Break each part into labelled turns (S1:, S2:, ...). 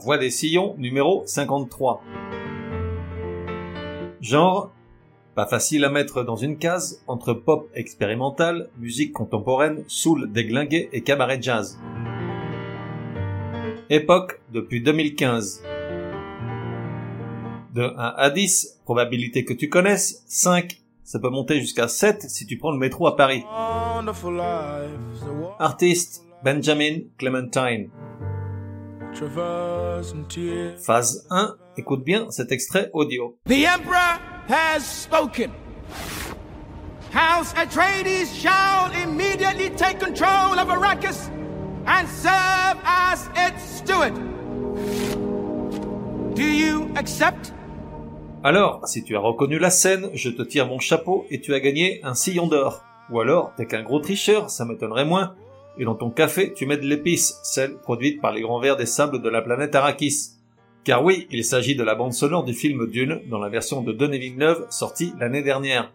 S1: Voix des sillons, numéro 53. Genre, pas facile à mettre dans une case entre pop expérimental, musique contemporaine, soul déglingué et cabaret jazz. Époque depuis 2015. De 1 à 10, probabilité que tu connaisses, 5. Ça peut monter jusqu'à 7 si tu prends le métro à Paris. Artiste, Benjamin Clementine. Phase 1, écoute bien cet extrait audio.
S2: The Emperor has spoken. House Atreides shall immediately take control of Arrakis and serve as its steward. Do you accept?
S1: Alors, si tu as reconnu la scène, je te tire mon chapeau et tu as gagné un sillon d'or. Ou alors, t'es qu'un gros tricheur, ça m'étonnerait moins. Et dans ton café, tu mets de l'épice, celle produite par les grands vers des sables de la planète Arrakis. Car oui, il s'agit de la bande sonore du film Dune, dans la version de Denis Villeneuve, sortie l'année dernière.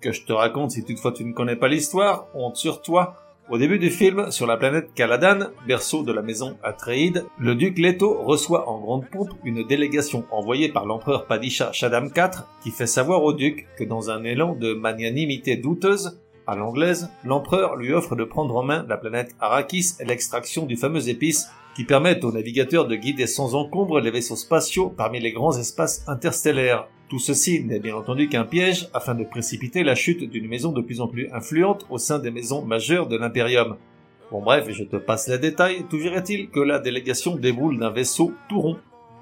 S1: Que je te raconte si toutefois tu ne connais pas l'histoire, honte sur toi. Au début du film, sur la planète Caladan, berceau de la maison Atreide, le duc Leto reçoit en grande pompe une délégation envoyée par l'empereur Padisha Shaddam IV qui fait savoir au duc que dans un élan de magnanimité douteuse, à l'anglaise, l'empereur lui offre de prendre en main la planète Arrakis et l'extraction du fameux épice qui permettent aux navigateurs de guider sans encombre les vaisseaux spatiaux parmi les grands espaces interstellaires. Tout ceci n'est bien entendu qu'un piège afin de précipiter la chute d'une maison de plus en plus influente au sein des maisons majeures de l'Imperium. Bon bref, je te passe les détails, toujours est-il que la délégation déboule d'un vaisseau tout rond,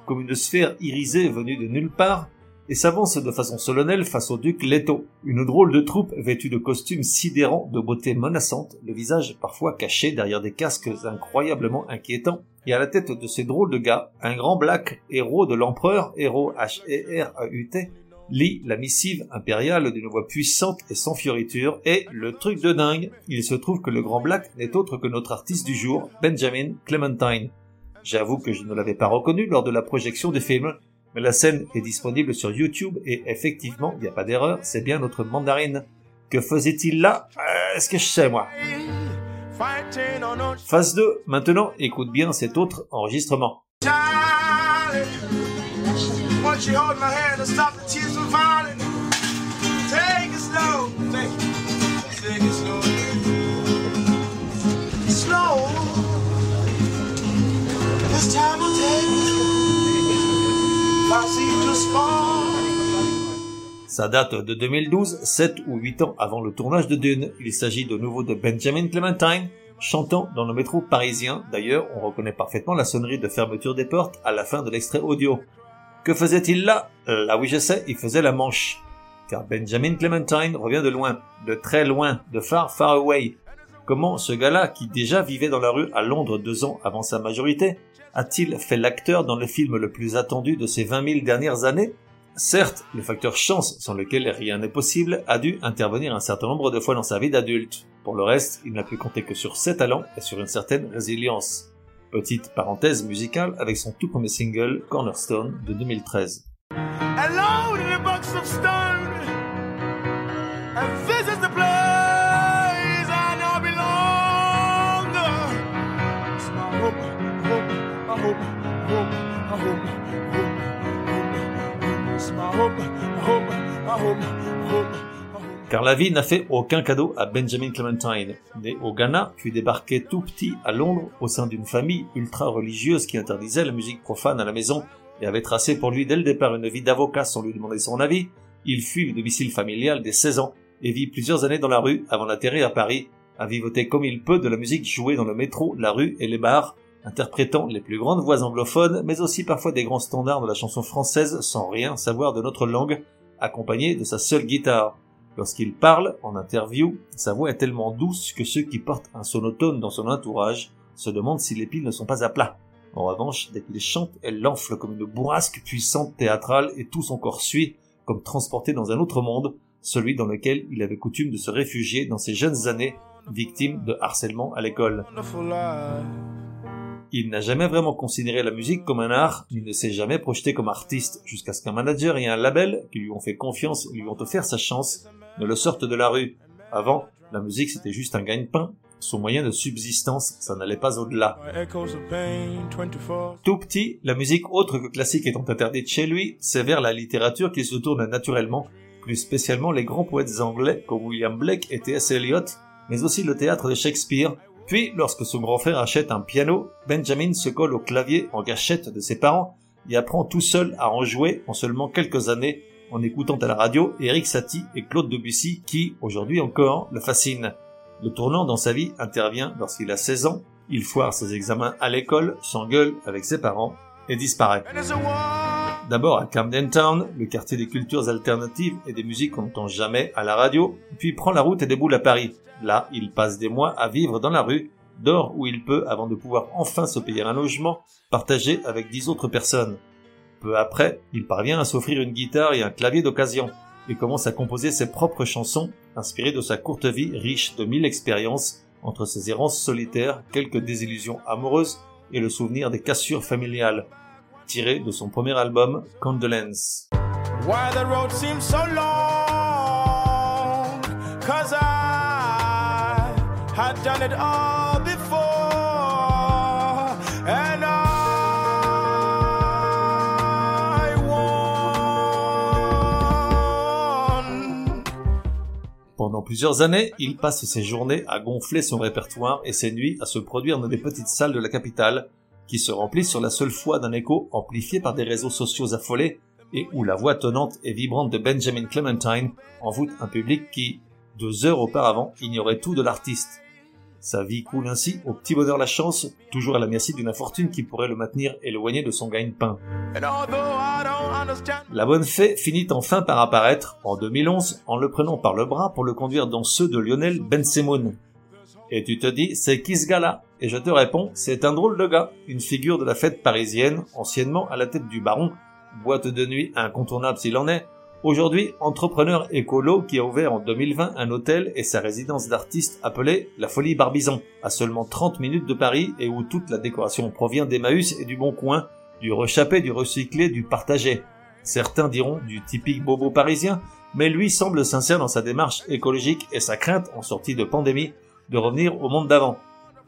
S1: comme une sphère irisée venue de nulle part, et s'avance de façon solennelle face au duc Leto, une drôle de troupe vêtue de costumes sidérants de beauté menaçante, le visage parfois caché derrière des casques incroyablement inquiétants, et à la tête de ces drôles de gars, un grand black, héros de l'empereur, héros H-E-R-A-U-T, lit la missive impériale d'une voix puissante et sans fioriture, et, le truc de dingue, il se trouve que le grand black n'est autre que notre artiste du jour, Benjamin Clementine. J'avoue que je ne l'avais pas reconnu lors de la projection du film, mais la scène est disponible sur YouTube et effectivement, il n'y a pas d'erreur, c'est bien notre mandarine. Que faisait-il là? Euh, Est-ce que je sais moi Phase 2. Maintenant, écoute bien cet autre enregistrement. Ça date de 2012, 7 ou 8 ans avant le tournage de Dune. Il s'agit de nouveau de Benjamin Clementine, chantant dans le métro parisien. D'ailleurs, on reconnaît parfaitement la sonnerie de fermeture des portes à la fin de l'extrait audio. Que faisait-il là? Là oui je sais, il faisait la manche. Car Benjamin Clementine revient de loin, de très loin, de far far away. Comment ce gars-là, qui déjà vivait dans la rue à Londres deux ans avant sa majorité, a-t-il fait l'acteur dans le film le plus attendu de ces 20 000 dernières années? Certes, le facteur chance, sans lequel rien n'est possible, a dû intervenir un certain nombre de fois dans sa vie d'adulte. Pour le reste, il n'a pu compter que sur ses talents et sur une certaine résilience. Petite parenthèse musicale avec son tout premier single, Cornerstone, de 2013. Car la vie n'a fait aucun cadeau à Benjamin Clementine, né au Ghana, puis débarqué tout petit à Londres au sein d'une famille ultra religieuse qui interdisait la musique profane à la maison et avait tracé pour lui dès le départ une vie d'avocat sans lui demander son avis. Il fuit le domicile familial dès 16 ans et vit plusieurs années dans la rue avant d'atterrir à Paris, à vivoter comme il peut de la musique jouée dans le métro, la rue et les bars, interprétant les plus grandes voix anglophones, mais aussi parfois des grands standards de la chanson française sans rien savoir de notre langue, accompagné de sa seule guitare. Lorsqu'il parle, en interview, sa voix est tellement douce que ceux qui portent un sonotone dans son entourage se demandent si les piles ne sont pas à plat. En revanche, dès qu'il chante, elle l'enfle comme une bourrasque puissante théâtrale et tout son corps suit, comme transporté dans un autre monde, celui dans lequel il avait coutume de se réfugier dans ses jeunes années, victime de harcèlement à l'école. Il n'a jamais vraiment considéré la musique comme un art, il ne s'est jamais projeté comme artiste, jusqu'à ce qu'un manager et un label, qui lui ont fait confiance et lui ont offert sa chance, ne le sortent de la rue. Avant, la musique c'était juste un gagne-pain, son moyen de subsistance, ça n'allait pas au-delà. Tout petit, la musique autre que classique étant interdite chez lui, c'est vers la littérature qu'il se tourne naturellement, plus spécialement les grands poètes anglais comme William Blake et T.S. Eliot, mais aussi le théâtre de Shakespeare, puis, lorsque son grand frère achète un piano, Benjamin se colle au clavier en gâchette de ses parents et apprend tout seul à en jouer en seulement quelques années en écoutant à la radio Eric Satie et Claude Debussy qui, aujourd'hui encore, le fascinent. Le tournant dans sa vie intervient lorsqu'il a 16 ans, il foire ses examens à l'école, s'engueule avec ses parents et disparaît. D'abord à Camden Town, le quartier des cultures alternatives et des musiques qu'on n'entend jamais à la radio, puis prend la route et déboule à Paris. Là, il passe des mois à vivre dans la rue, dort où il peut avant de pouvoir enfin se payer un logement, partagé avec dix autres personnes. Peu après, il parvient à s'offrir une guitare et un clavier d'occasion, et commence à composer ses propres chansons, inspirées de sa courte vie riche de mille expériences, entre ses errances solitaires, quelques désillusions amoureuses et le souvenir des cassures familiales, tiré de son premier album Condolence. Pendant plusieurs années, il passe ses journées à gonfler son répertoire et ses nuits à se produire dans des petites salles de la capitale, qui se remplissent sur la seule foi d'un écho amplifié par des réseaux sociaux affolés et où la voix tonnante et vibrante de Benjamin Clementine envoûte un public qui, deux heures auparavant, ignorait tout de l'artiste. Sa vie coule ainsi au petit bonheur la chance, toujours à la merci d'une infortune qui pourrait le maintenir éloigné de son gagne-pain. La bonne fée finit enfin par apparaître, en 2011, en le prenant par le bras pour le conduire dans ceux de Lionel Bensemoun. Et tu te dis, c'est qui ce gars-là? Et je te réponds, c'est un drôle de gars, une figure de la fête parisienne, anciennement à la tête du baron, boîte de nuit incontournable s'il en est, Aujourd'hui, entrepreneur écolo qui a ouvert en 2020 un hôtel et sa résidence d'artiste appelée La Folie Barbizon, à seulement 30 minutes de Paris et où toute la décoration provient d'Emmaüs et du Bon Coin, du rechappé, du recyclé, du partagé. Certains diront du typique bobo parisien, mais lui semble sincère dans sa démarche écologique et sa crainte, en sortie de pandémie, de revenir au monde d'avant.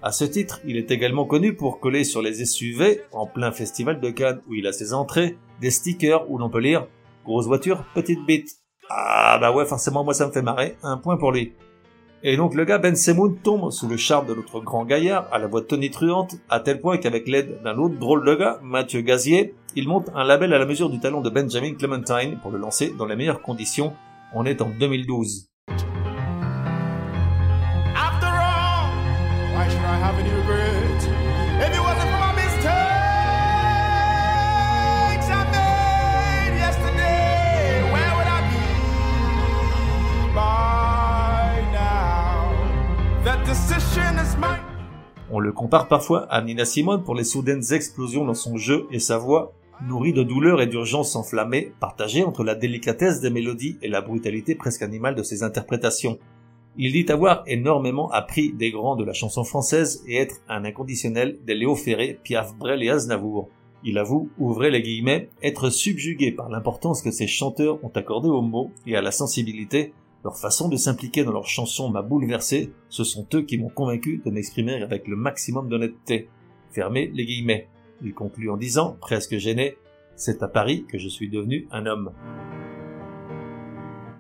S1: À ce titre, il est également connu pour coller sur les SUV, en plein festival de Cannes où il a ses entrées, des stickers où l'on peut lire Grosse voiture, petite bite. Ah bah ouais, forcément, moi ça me fait marrer. Un point pour lui. Et donc le gars Ben Semoun tombe sous le charme de notre grand gaillard, à la voix tonitruante, à tel point qu'avec l'aide d'un autre drôle de gars, Mathieu Gazier, il monte un label à la mesure du talent de Benjamin Clementine pour le lancer dans les meilleures conditions. On est en 2012. On le compare parfois à Nina Simone pour les soudaines explosions dans son jeu et sa voix, nourrie de douleur et d'urgence enflammée, partagée entre la délicatesse des mélodies et la brutalité presque animale de ses interprétations. Il dit avoir énormément appris des grands de la chanson française et être un inconditionnel des Léo Ferré, Piaf Brel et Aznavour. Il avoue, ouvrez les guillemets, être subjugué par l'importance que ces chanteurs ont accordée aux mots et à la sensibilité, leur façon de s'impliquer dans leurs chansons m'a bouleversé, ce sont eux qui m'ont convaincu de m'exprimer avec le maximum d'honnêteté. Fermez les guillemets. Il conclut en disant, presque gêné, c'est à Paris que je suis devenu un homme.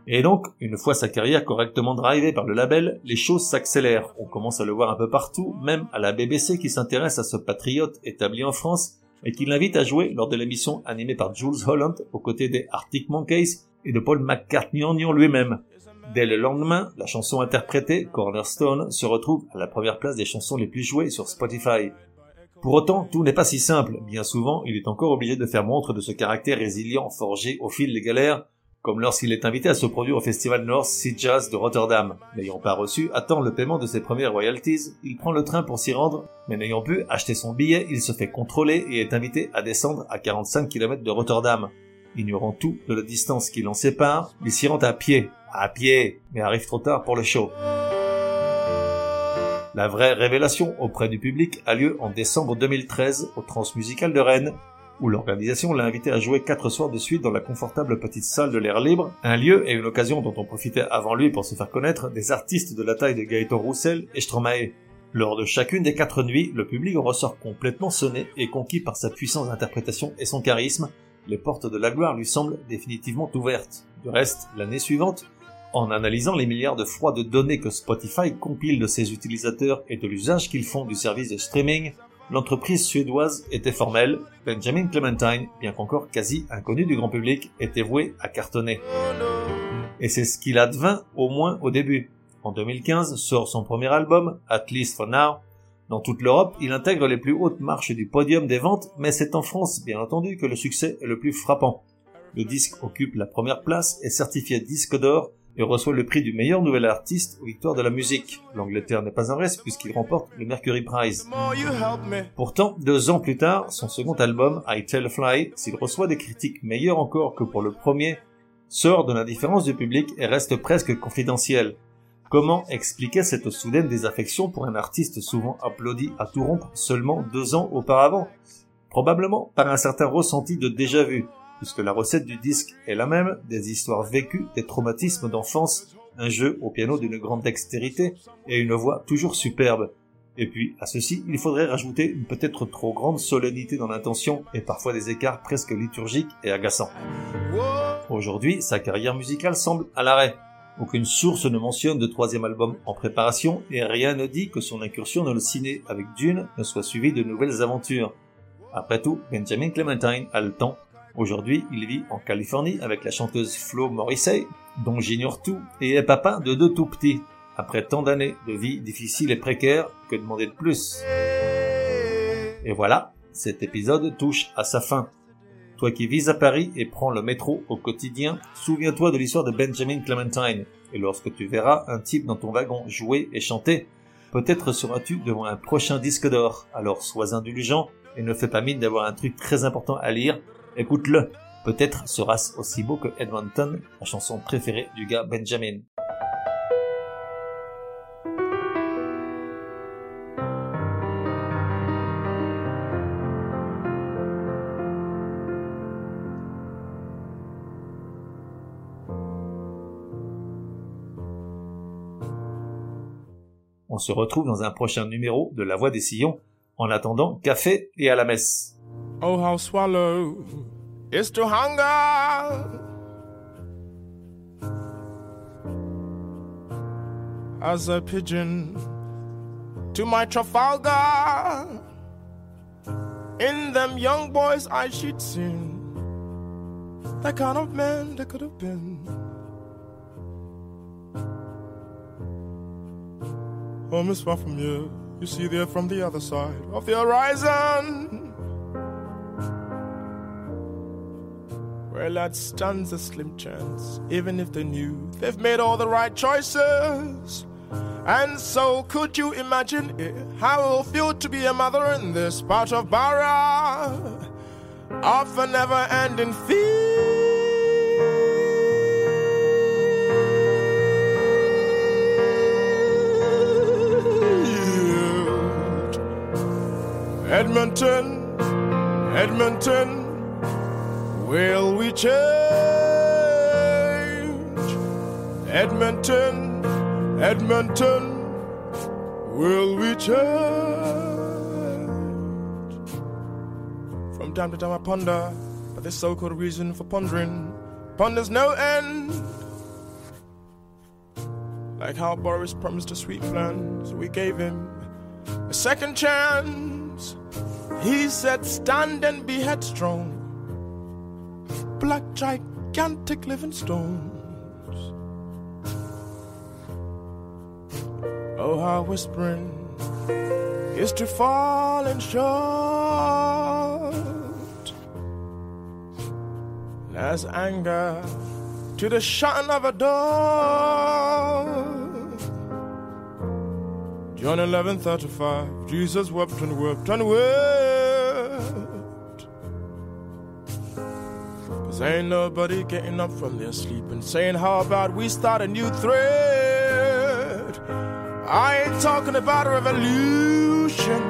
S1: Et donc, une fois sa carrière correctement drivée par le label, les choses s'accélèrent. On commence à le voir un peu partout, même à la BBC qui s'intéresse à ce patriote établi en France et qui l'invite à jouer lors de l'émission animée par Jules Holland aux côtés des Arctic Monkeys et de Paul McCartney en lui-même. Dès le lendemain, la chanson interprétée, Cornerstone, se retrouve à la première place des chansons les plus jouées sur Spotify. Pour autant, tout n'est pas si simple. Bien souvent, il est encore obligé de faire montre de ce caractère résilient forgé au fil des galères, comme lorsqu'il est invité à se produire au festival North Sea Jazz de Rotterdam. N'ayant pas reçu attend le paiement de ses premières royalties, il prend le train pour s'y rendre, mais n'ayant pu acheter son billet, il se fait contrôler et est invité à descendre à 45 km de Rotterdam. Ignorant tout de la distance qui l'en sépare, il s'y rend à pied, à pied, mais arrive trop tard pour le show. La vraie révélation auprès du public a lieu en décembre 2013 au Transmusical de Rennes, où l'organisation l'a invité à jouer quatre soirs de suite dans la confortable petite salle de l'air libre, un lieu et une occasion dont on profitait avant lui pour se faire connaître des artistes de la taille de Gaëtan Roussel et Stromae. Lors de chacune des quatre nuits, le public ressort complètement sonné et conquis par sa puissance d'interprétation et son charisme. Les portes de la gloire lui semblent définitivement ouvertes. Du reste, l'année suivante, en analysant les milliards de fois de données que Spotify compile de ses utilisateurs et de l'usage qu'ils font du service de streaming, l'entreprise suédoise était formelle, Benjamin Clementine, bien qu'encore quasi inconnu du grand public, était voué à cartonner. Et c'est ce qu'il advint au moins au début. En 2015 sort son premier album, At Least for Now. Dans toute l'Europe, il intègre les plus hautes marches du podium des ventes, mais c'est en France, bien entendu, que le succès est le plus frappant. Le disque occupe la première place, est certifié disque d'or et reçoit le prix du meilleur nouvel artiste aux victoires de la musique. L'Angleterre n'est pas un reste puisqu'il remporte le Mercury Prize. Pourtant, deux ans plus tard, son second album, I Tell a Fly, s'il reçoit des critiques meilleures encore que pour le premier, sort de l'indifférence du public et reste presque confidentiel. Comment expliquer cette soudaine désaffection pour un artiste souvent applaudi à tout rompre seulement deux ans auparavant? Probablement par un certain ressenti de déjà-vu, puisque la recette du disque est la même, des histoires vécues, des traumatismes d'enfance, un jeu au piano d'une grande dextérité et une voix toujours superbe. Et puis, à ceci, il faudrait rajouter une peut-être trop grande solennité dans l'intention et parfois des écarts presque liturgiques et agaçants. Aujourd'hui, sa carrière musicale semble à l'arrêt. Aucune source ne mentionne de troisième album en préparation et rien ne dit que son incursion dans le ciné avec Dune ne soit suivie de nouvelles aventures. Après tout, Benjamin Clementine a le temps Aujourd'hui, il vit en Californie avec la chanteuse Flo Morrissey, dont j'ignore tout, et est papa de deux tout petits. Après tant d'années de vie difficile et précaire, que demander de plus? Et voilà, cet épisode touche à sa fin. Toi qui vis à Paris et prends le métro au quotidien, souviens-toi de l'histoire de Benjamin Clementine. Et lorsque tu verras un type dans ton wagon jouer et chanter, peut-être seras-tu devant un prochain disque d'or. Alors sois indulgent et ne fais pas mine d'avoir un truc très important à lire Écoute-le. Peut-être sera-ce aussi beau que Edmonton, la chanson préférée du gars Benjamin. On se retrouve dans un prochain numéro de La Voix des Sillons. En attendant, café et à la messe.
S2: Oh, how swallow is to hunger. As a pigeon to my Trafalgar. In them young boys I should seen the kind of man that could have been. Oh, Home is far from you. You see there from the other side of the horizon. Where that stands a slim chance, even if they knew they've made all the right choices. And so, could you imagine it, how it will feel to be a mother in this part of Barra of a never ending field? Edmonton, Edmonton. Will we change? Edmonton, Edmonton, will we change? From time to time I ponder, but this so called reason for pondering ponders no end. Like how Boris promised a sweet plan, so we gave him a second chance. He said, Stand and be headstrong black gigantic living stones. Oh, how whispering is to fall and short as anger to the shutting of a door. John 11 35. Jesus wept and wept and wept. Cause ain't nobody getting up from their sleep and saying, How about we start a new thread? I ain't talking about a revolution,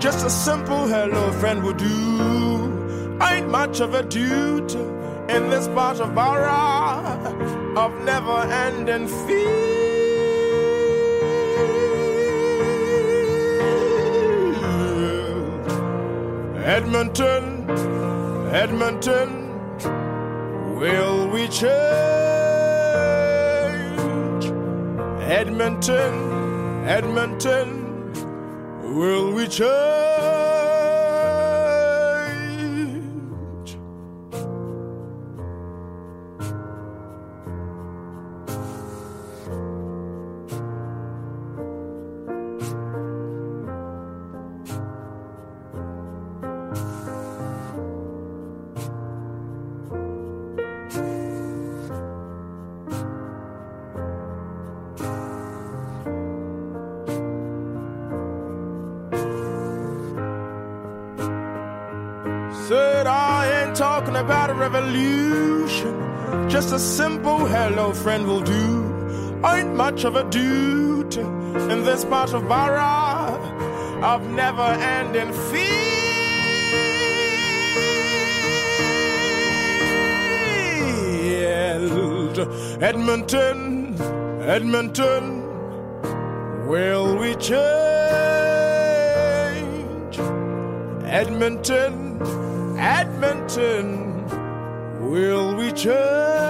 S2: just a simple hello friend will do. I Ain't much of a dude in this part of Barra of never ending field. Edmonton, Edmonton, will we change? Edmonton, Edmonton, will we change? About a revolution, just a simple hello friend will do. Ain't much of a dude in this part of Barra of never ending field. Edmonton, Edmonton, will we change? Edmonton, Edmonton, will we change?